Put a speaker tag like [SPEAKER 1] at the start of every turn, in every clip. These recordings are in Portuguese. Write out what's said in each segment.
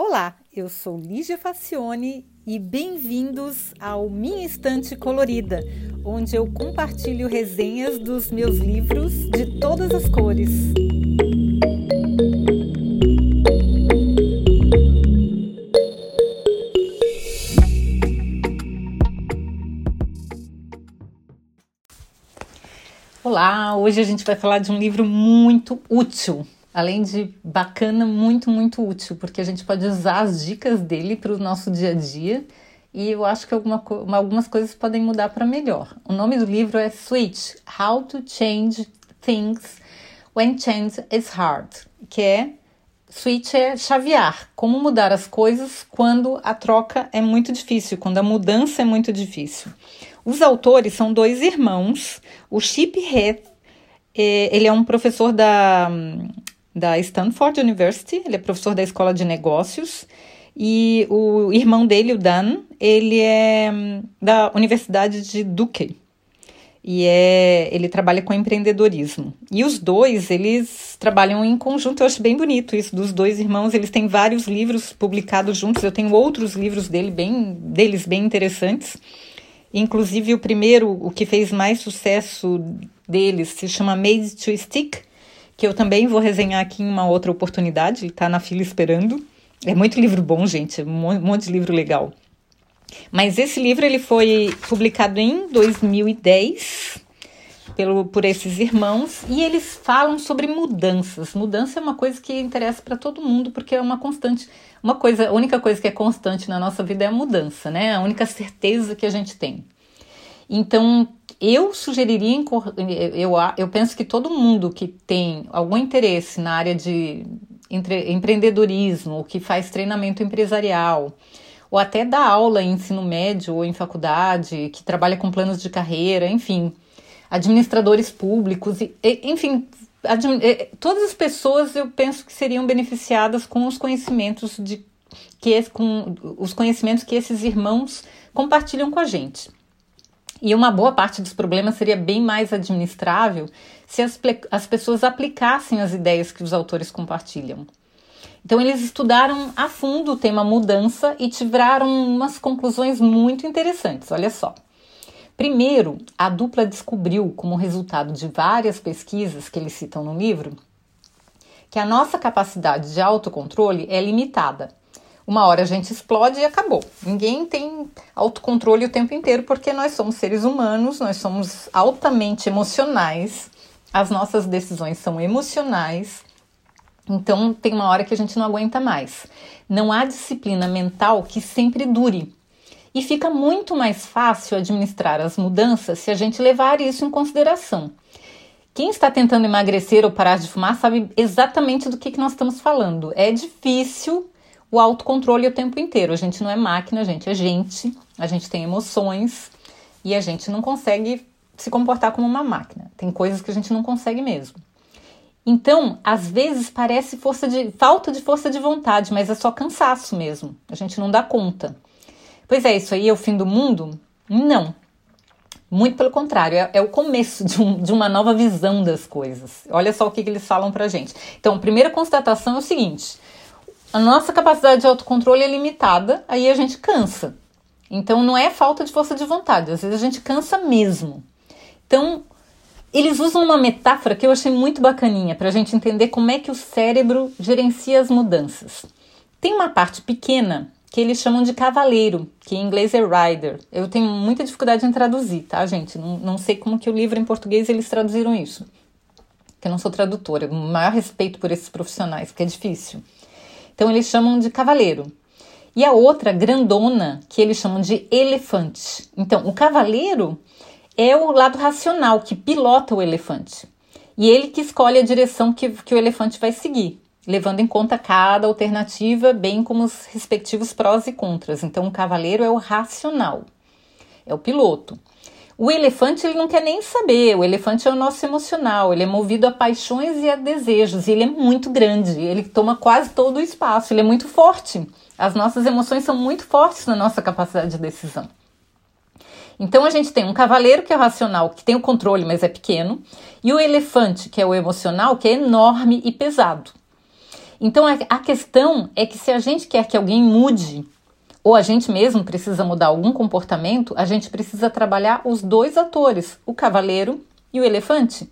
[SPEAKER 1] Olá, eu sou Lígia Facione e bem-vindos ao Minha Estante Colorida, onde eu compartilho resenhas dos meus livros de todas as cores. Olá, hoje a gente vai falar de um livro muito útil além de bacana, muito, muito útil, porque a gente pode usar as dicas dele para o nosso dia a dia e eu acho que alguma, algumas coisas podem mudar para melhor. O nome do livro é Switch: How to Change Things When Change is Hard, que é switch é chavear, como mudar as coisas quando a troca é muito difícil, quando a mudança é muito difícil. Os autores são dois irmãos, o Chip Heath, eh, ele é um professor da da Stanford University, ele é professor da Escola de Negócios, e o irmão dele, o Dan, ele é hum, da Universidade de Duke. E é, ele trabalha com empreendedorismo. E os dois, eles trabalham em conjunto. Eu acho bem bonito isso dos dois irmãos. Eles têm vários livros publicados juntos. Eu tenho outros livros dele bem, deles bem interessantes. Inclusive o primeiro, o que fez mais sucesso deles, se chama Made to Stick, que eu também vou resenhar aqui em uma outra oportunidade, ele está na fila esperando. É muito livro bom, gente, um monte de livro legal. Mas esse livro ele foi publicado em 2010 pelo, por esses irmãos e eles falam sobre mudanças. Mudança é uma coisa que interessa para todo mundo porque é uma constante. Uma coisa, a única coisa que é constante na nossa vida é a mudança, né? A única certeza que a gente tem. Então, eu sugeriria, eu, eu penso que todo mundo que tem algum interesse na área de entre, empreendedorismo, que faz treinamento empresarial, ou até dá aula em ensino médio ou em faculdade, que trabalha com planos de carreira, enfim, administradores públicos, enfim, todas as pessoas eu penso que seriam beneficiadas com os conhecimentos de que com os conhecimentos que esses irmãos compartilham com a gente. E uma boa parte dos problemas seria bem mais administrável se as, as pessoas aplicassem as ideias que os autores compartilham. Então, eles estudaram a fundo o tema mudança e tiveram umas conclusões muito interessantes. Olha só. Primeiro, a dupla descobriu, como resultado de várias pesquisas que eles citam no livro, que a nossa capacidade de autocontrole é limitada uma hora a gente explode e acabou. Ninguém tem autocontrole o tempo inteiro porque nós somos seres humanos, nós somos altamente emocionais, as nossas decisões são emocionais. Então tem uma hora que a gente não aguenta mais. Não há disciplina mental que sempre dure. E fica muito mais fácil administrar as mudanças se a gente levar isso em consideração. Quem está tentando emagrecer ou parar de fumar sabe exatamente do que, que nós estamos falando. É difícil o autocontrole o tempo inteiro. A gente não é máquina, a gente é gente, a gente tem emoções e a gente não consegue se comportar como uma máquina. Tem coisas que a gente não consegue mesmo. Então, às vezes parece força de falta de força de vontade, mas é só cansaço mesmo. A gente não dá conta. Pois é, isso aí é o fim do mundo? Não. Muito pelo contrário, é, é o começo de, um, de, uma nova visão das coisas. Olha só o que, que eles falam pra gente. Então, a primeira constatação é o seguinte: a nossa capacidade de autocontrole é limitada, aí a gente cansa. Então não é falta de força de vontade, às vezes a gente cansa mesmo. Então, eles usam uma metáfora que eu achei muito bacaninha para a gente entender como é que o cérebro gerencia as mudanças. Tem uma parte pequena que eles chamam de cavaleiro, que em inglês é rider. Eu tenho muita dificuldade em traduzir, tá, gente? Não, não sei como que o livro em português eles traduziram isso. Que eu não sou tradutora, o maior respeito por esses profissionais, porque é difícil. Então eles chamam de cavaleiro. E a outra grandona, que eles chamam de elefante. Então, o cavaleiro é o lado racional que pilota o elefante. E ele que escolhe a direção que, que o elefante vai seguir, levando em conta cada alternativa, bem como os respectivos prós e contras. Então, o cavaleiro é o racional, é o piloto. O elefante ele não quer nem saber, o elefante é o nosso emocional, ele é movido a paixões e a desejos, e ele é muito grande, ele toma quase todo o espaço, ele é muito forte. As nossas emoções são muito fortes na nossa capacidade de decisão. Então a gente tem um cavaleiro que é o racional, que tem o controle, mas é pequeno, e o elefante, que é o emocional, que é enorme e pesado. Então a questão é que se a gente quer que alguém mude, ou a gente mesmo precisa mudar algum comportamento, a gente precisa trabalhar os dois atores, o cavaleiro e o elefante.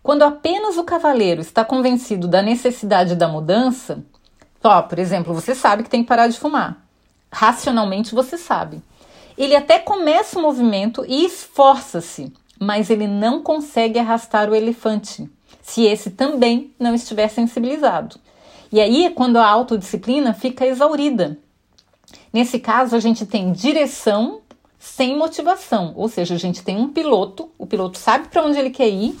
[SPEAKER 1] Quando apenas o cavaleiro está convencido da necessidade da mudança, ó, por exemplo, você sabe que tem que parar de fumar. Racionalmente você sabe. Ele até começa o movimento e esforça-se, mas ele não consegue arrastar o elefante, se esse também não estiver sensibilizado. E aí é quando a autodisciplina fica exaurida. Nesse caso, a gente tem direção sem motivação, ou seja, a gente tem um piloto, o piloto sabe para onde ele quer ir,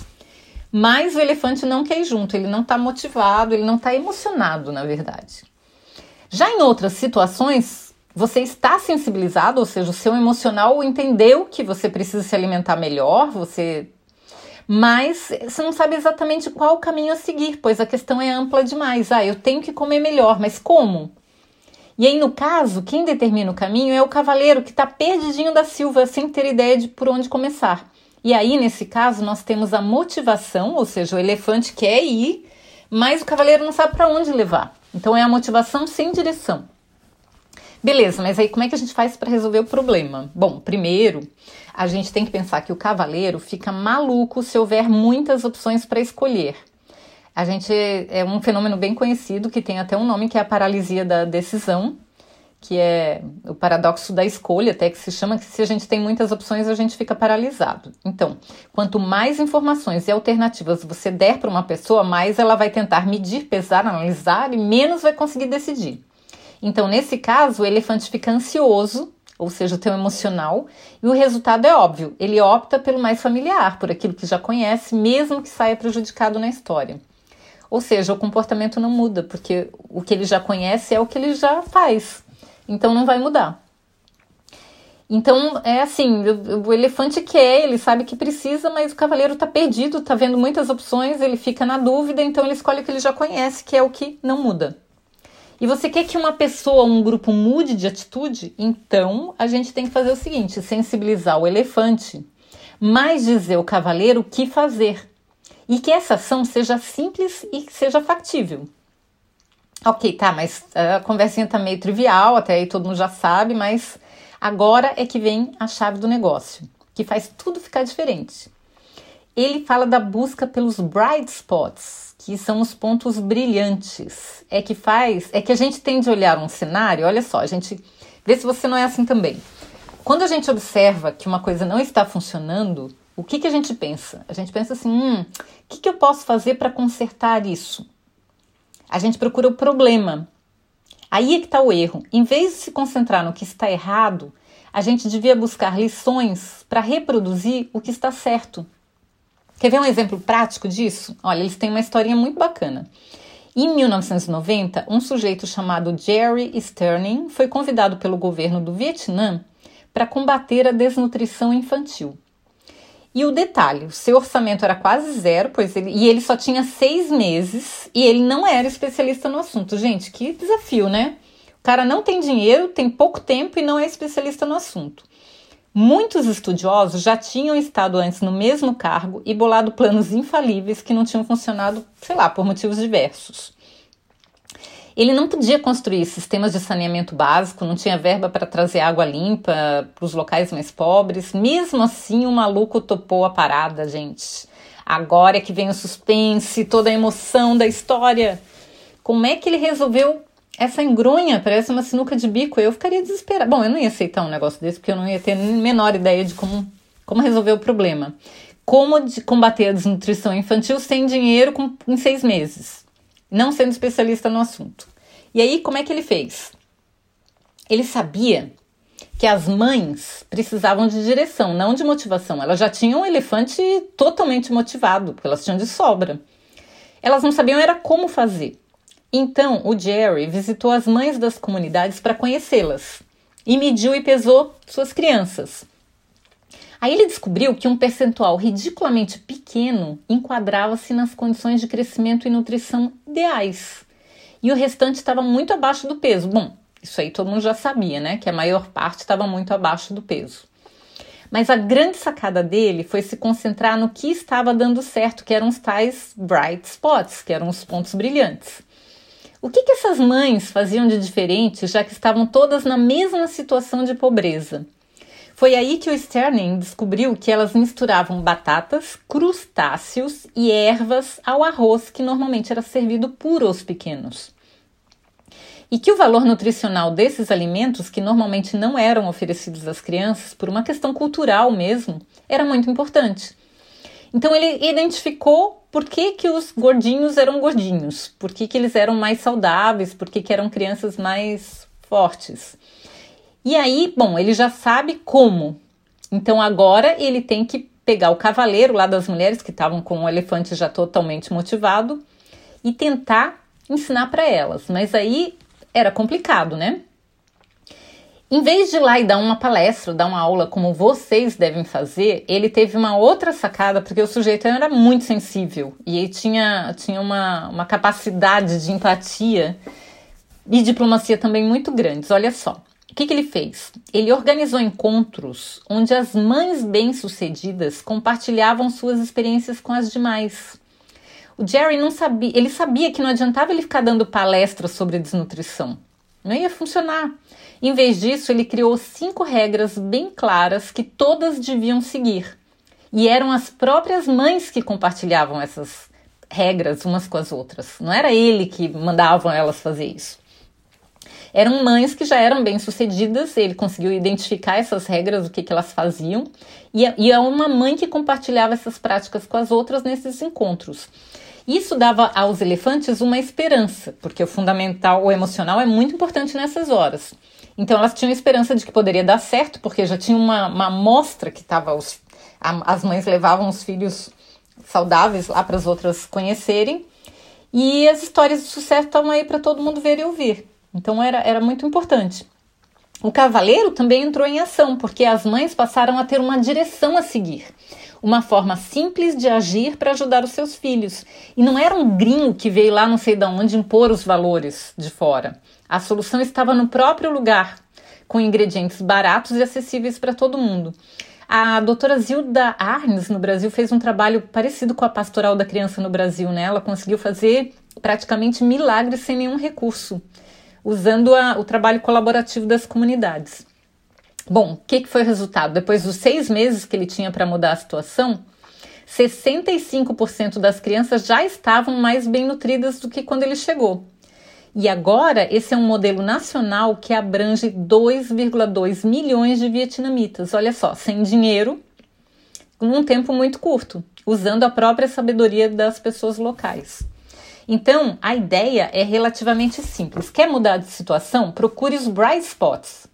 [SPEAKER 1] mas o elefante não quer ir junto, ele não está motivado, ele não está emocionado, na verdade. Já em outras situações, você está sensibilizado, ou seja, o seu emocional entendeu que você precisa se alimentar melhor, você mas você não sabe exatamente qual caminho a seguir, pois a questão é ampla demais. Ah, eu tenho que comer melhor, mas como? E aí, no caso, quem determina o caminho é o cavaleiro que está perdidinho da Silva, sem ter ideia de por onde começar. E aí, nesse caso, nós temos a motivação, ou seja, o elefante quer ir, mas o cavaleiro não sabe para onde levar. Então, é a motivação sem direção. Beleza, mas aí como é que a gente faz para resolver o problema? Bom, primeiro, a gente tem que pensar que o cavaleiro fica maluco se houver muitas opções para escolher. A gente é um fenômeno bem conhecido que tem até um nome que é a paralisia da decisão, que é o paradoxo da escolha, até que se chama que se a gente tem muitas opções a gente fica paralisado. Então, quanto mais informações e alternativas você der para uma pessoa, mais ela vai tentar medir, pesar, analisar e menos vai conseguir decidir. Então, nesse caso, o elefante fica ansioso ou seja, o teu emocional, e o resultado é óbvio, ele opta pelo mais familiar, por aquilo que já conhece, mesmo que saia prejudicado na história. Ou seja, o comportamento não muda, porque o que ele já conhece é o que ele já faz, então não vai mudar. Então é assim, o, elefante quer, ele sabe que precisa, mas o cavaleiro está perdido, está vendo muitas opções, ele fica na dúvida, então ele escolhe o que ele já conhece, que é o que não muda. E você quer que uma pessoa, um grupo mude de atitude? Então a gente tem que fazer o seguinte: sensibilizar o elefante, mas dizer ao cavaleiro o que fazer. E que essa ação seja simples e seja factível. Ok, tá, mas a conversinha tá meio trivial, até aí todo mundo já sabe, mas agora é que vem a chave do negócio, que faz tudo ficar diferente. Ele fala da busca pelos bright spots, que são os pontos brilhantes. É que faz, é que a gente tem de olhar um cenário, olha só, a gente vê se você não é assim também. Quando a gente observa que uma coisa não está funcionando, o que, que a gente pensa? A gente pensa assim: hum, o que, que eu posso fazer para consertar isso? A gente procura o problema. Aí é que está o erro. Em vez de se concentrar no que está errado, a gente devia buscar lições para reproduzir o que está certo. Quer ver um exemplo prático disso? Olha, eles têm uma historinha muito bacana. Em 1990, um sujeito chamado Jerry Sterling foi convidado pelo governo do Vietnã para combater a desnutrição infantil. E o detalhe, o seu orçamento era quase zero, pois ele, e ele só tinha seis meses e ele não era especialista no assunto. Gente, que desafio, né? O cara não tem dinheiro, tem pouco tempo e não é especialista no assunto. Muitos estudiosos já tinham estado antes no mesmo cargo e bolado planos infalíveis que não tinham funcionado, sei lá, por motivos diversos. Ele não podia construir sistemas de saneamento básico, não tinha verba para trazer água limpa para os locais mais pobres. Mesmo assim, o maluco topou a parada, gente. Agora é que vem o suspense, toda a emoção da história. Como é que ele resolveu essa engronha parece uma sinuca de bico. Eu ficaria desesperada. Bom, eu não ia aceitar um negócio desse porque eu não ia ter a menor ideia de como, como resolver o problema. Como combater a desnutrição infantil sem dinheiro com, em seis meses, não sendo especialista no assunto. E aí, como é que ele fez? Ele sabia que as mães precisavam de direção, não de motivação. Elas já tinham um elefante totalmente motivado, porque elas tinham de sobra. Elas não sabiam era como fazer. Então, o Jerry visitou as mães das comunidades para conhecê-las e mediu e pesou suas crianças. Aí ele descobriu que um percentual ridiculamente pequeno enquadrava-se nas condições de crescimento e nutrição ideais. E o restante estava muito abaixo do peso. Bom, isso aí todo mundo já sabia, né? Que a maior parte estava muito abaixo do peso. Mas a grande sacada dele foi se concentrar no que estava dando certo, que eram os tais bright spots, que eram os pontos brilhantes. O que, que essas mães faziam de diferente, já que estavam todas na mesma situação de pobreza? Foi aí que o Sterling descobriu que elas misturavam batatas, crustáceos e ervas ao arroz que normalmente era servido puro aos pequenos. E que o valor nutricional desses alimentos, que normalmente não eram oferecidos às crianças por uma questão cultural mesmo, era muito importante. Então ele identificou por que, que os gordinhos eram gordinhos, por que, que eles eram mais saudáveis, por que, que eram crianças mais fortes. E aí, bom, ele já sabe como. Então agora ele tem que pegar o cavaleiro lá das mulheres que estavam com o elefante já totalmente motivado e tentar ensinar para elas. Mas aí era complicado, né? Em vez de ir lá e dar uma palestra, dar uma aula como vocês devem fazer, ele teve uma outra sacada, porque o sujeito era muito sensível e ele tinha, tinha uma, uma capacidade de empatia e diplomacia também muito grandes. Olha só que, que ele fez? Ele organizou encontros onde as mães bem-sucedidas compartilhavam suas experiências com as demais. O Jerry não sabia, ele sabia que não adiantava ele ficar dando palestras sobre desnutrição. Não ia funcionar. Em vez disso, ele criou cinco regras bem claras que todas deviam seguir. E eram as próprias mães que compartilhavam essas regras umas com as outras. Não era ele que mandava elas fazer isso eram mães que já eram bem-sucedidas, ele conseguiu identificar essas regras, o que, que elas faziam, e, e é uma mãe que compartilhava essas práticas com as outras nesses encontros. Isso dava aos elefantes uma esperança, porque o fundamental, o emocional, é muito importante nessas horas. Então elas tinham esperança de que poderia dar certo, porque já tinha uma, amostra que estava as mães levavam os filhos saudáveis lá para as outras conhecerem. E as histórias de sucesso estavam aí para todo mundo ver e ouvir. Então era, era muito importante. O cavaleiro também entrou em ação, porque as mães passaram a ter uma direção a seguir, uma forma simples de agir para ajudar os seus filhos. E não era um gringo que veio lá não sei de onde impor os valores de fora. A solução estava no próprio lugar, com ingredientes baratos e acessíveis para todo mundo. A doutora Zilda Arnes, no Brasil, fez um trabalho parecido com a pastoral da criança no Brasil, né? Ela conseguiu fazer praticamente milagres sem nenhum recurso usando a, o trabalho colaborativo das comunidades. Bom, o que, que foi o resultado? Depois dos seis meses que ele tinha para mudar a situação, 65% das crianças já estavam mais bem nutridas do que quando ele chegou. E agora, esse é um modelo nacional que abrange 2,2 milhões de vietnamitas. Olha só, sem dinheiro, num tempo muito curto, usando a própria sabedoria das pessoas locais. Então, a ideia é relativamente simples. Quer mudar de situação? Procure os bright spots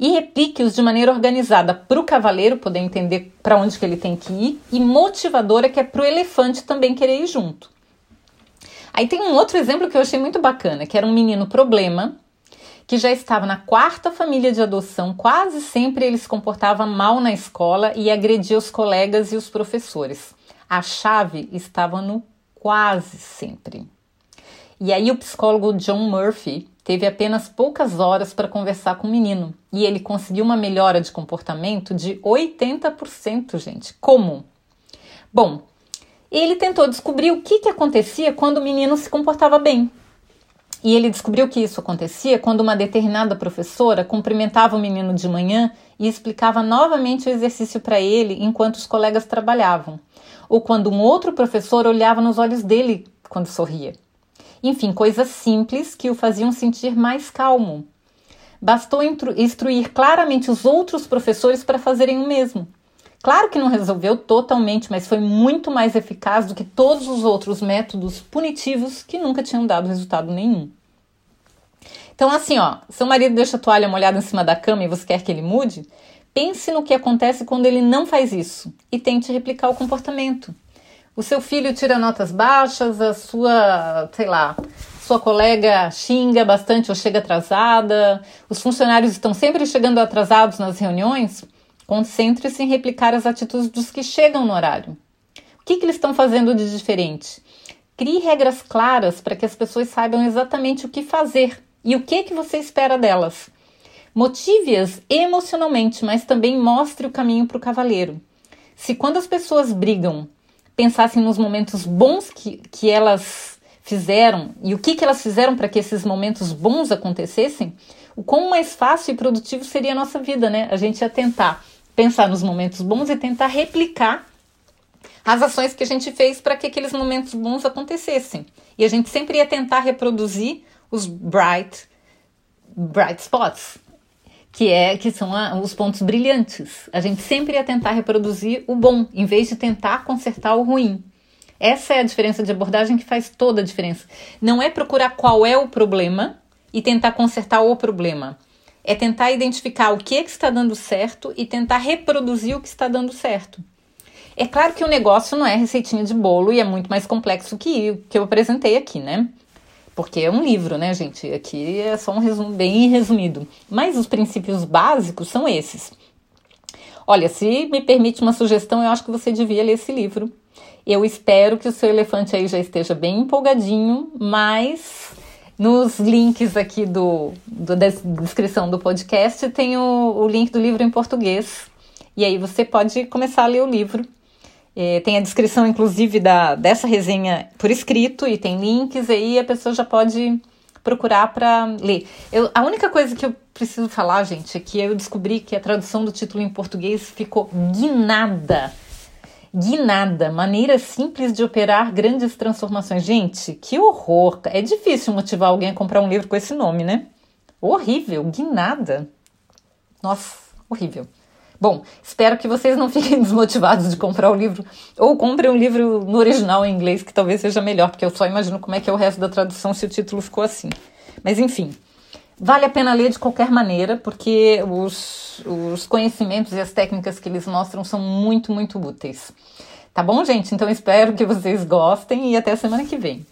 [SPEAKER 1] e replique-os de maneira organizada para o cavaleiro poder entender para onde que ele tem que ir e motivadora que é para o elefante também querer ir junto. Aí tem um outro exemplo que eu achei muito bacana, que era um menino problema que já estava na quarta família de adoção, quase sempre ele se comportava mal na escola e agredia os colegas e os professores. A chave estava no quase sempre. E aí o psicólogo John Murphy teve apenas poucas horas para conversar com o menino e ele conseguiu uma melhora de comportamento de 80%, gente. Como? Bom, ele tentou descobrir o que, que acontecia quando o menino se comportava bem. E ele descobriu que isso acontecia quando uma determinada professora cumprimentava o menino de manhã e explicava novamente o exercício para ele enquanto os colegas trabalhavam ou quando um outro professor olhava nos olhos dele quando sorria. Enfim, coisas simples que o faziam sentir mais calmo. Bastou instruir claramente os outros professores para fazerem o mesmo. Claro que não resolveu totalmente, mas foi muito mais eficaz do que todos os outros métodos punitivos que nunca tinham dado resultado nenhum. Então, assim, ó, seu marido deixa a toalha molhada em cima da cama e você quer que ele mude, Pense no que acontece quando ele não faz isso e tente replicar o comportamento. O seu filho tira notas baixas, a sua, sei lá, sua colega xinga bastante ou chega atrasada, os funcionários estão sempre chegando atrasados nas reuniões. Concentre-se em replicar as atitudes dos que chegam no horário. O que, que eles estão fazendo de diferente? Crie regras claras para que as pessoas saibam exatamente o que fazer e o que, que você espera delas. Motive-as emocionalmente, mas também mostre o caminho para o cavaleiro. Se quando as pessoas brigam, pensassem nos momentos bons que, que elas fizeram e o que, que elas fizeram para que esses momentos bons acontecessem, o quão mais fácil e produtivo seria a nossa vida, né? A gente ia tentar pensar nos momentos bons e tentar replicar as ações que a gente fez para que aqueles momentos bons acontecessem. E a gente sempre ia tentar reproduzir os bright, bright spots, que é que são a, os pontos brilhantes. A gente sempre ia tentar reproduzir o bom, em vez de tentar consertar o ruim. Essa é a diferença de abordagem que faz toda a diferença. Não é procurar qual é o problema e tentar consertar o problema. É tentar identificar o que, é que está dando certo e tentar reproduzir o que está dando certo. É claro que o negócio não é receitinha de bolo e é muito mais complexo que o que eu apresentei aqui, né? Porque é um livro, né, gente? Aqui é só um resumo bem resumido. Mas os princípios básicos são esses. Olha, se me permite uma sugestão, eu acho que você devia ler esse livro. Eu espero que o seu elefante aí já esteja bem empolgadinho, mas nos links aqui do, do da descrição do podcast tem o, o link do livro em português. E aí você pode começar a ler o livro tem a descrição, inclusive, da, dessa resenha por escrito e tem links, aí a pessoa já pode procurar para ler. Eu, a única coisa que eu preciso falar, gente, é que eu descobri que a tradução do título em português ficou guinada. Guinada, maneira simples de operar grandes transformações. Gente, que horror! É difícil motivar alguém a comprar um livro com esse nome, né? Horrível, guinada. Nossa, horrível. Bom, espero que vocês não fiquem desmotivados de comprar o livro ou comprem um livro no original em inglês, que talvez seja melhor, porque eu só imagino como é que é o resto da tradução se o título ficou assim. Mas enfim, vale a pena ler de qualquer maneira, porque os, os conhecimentos e as técnicas que eles mostram são muito, muito úteis. Tá bom, gente? Então espero que vocês gostem e até semana que vem.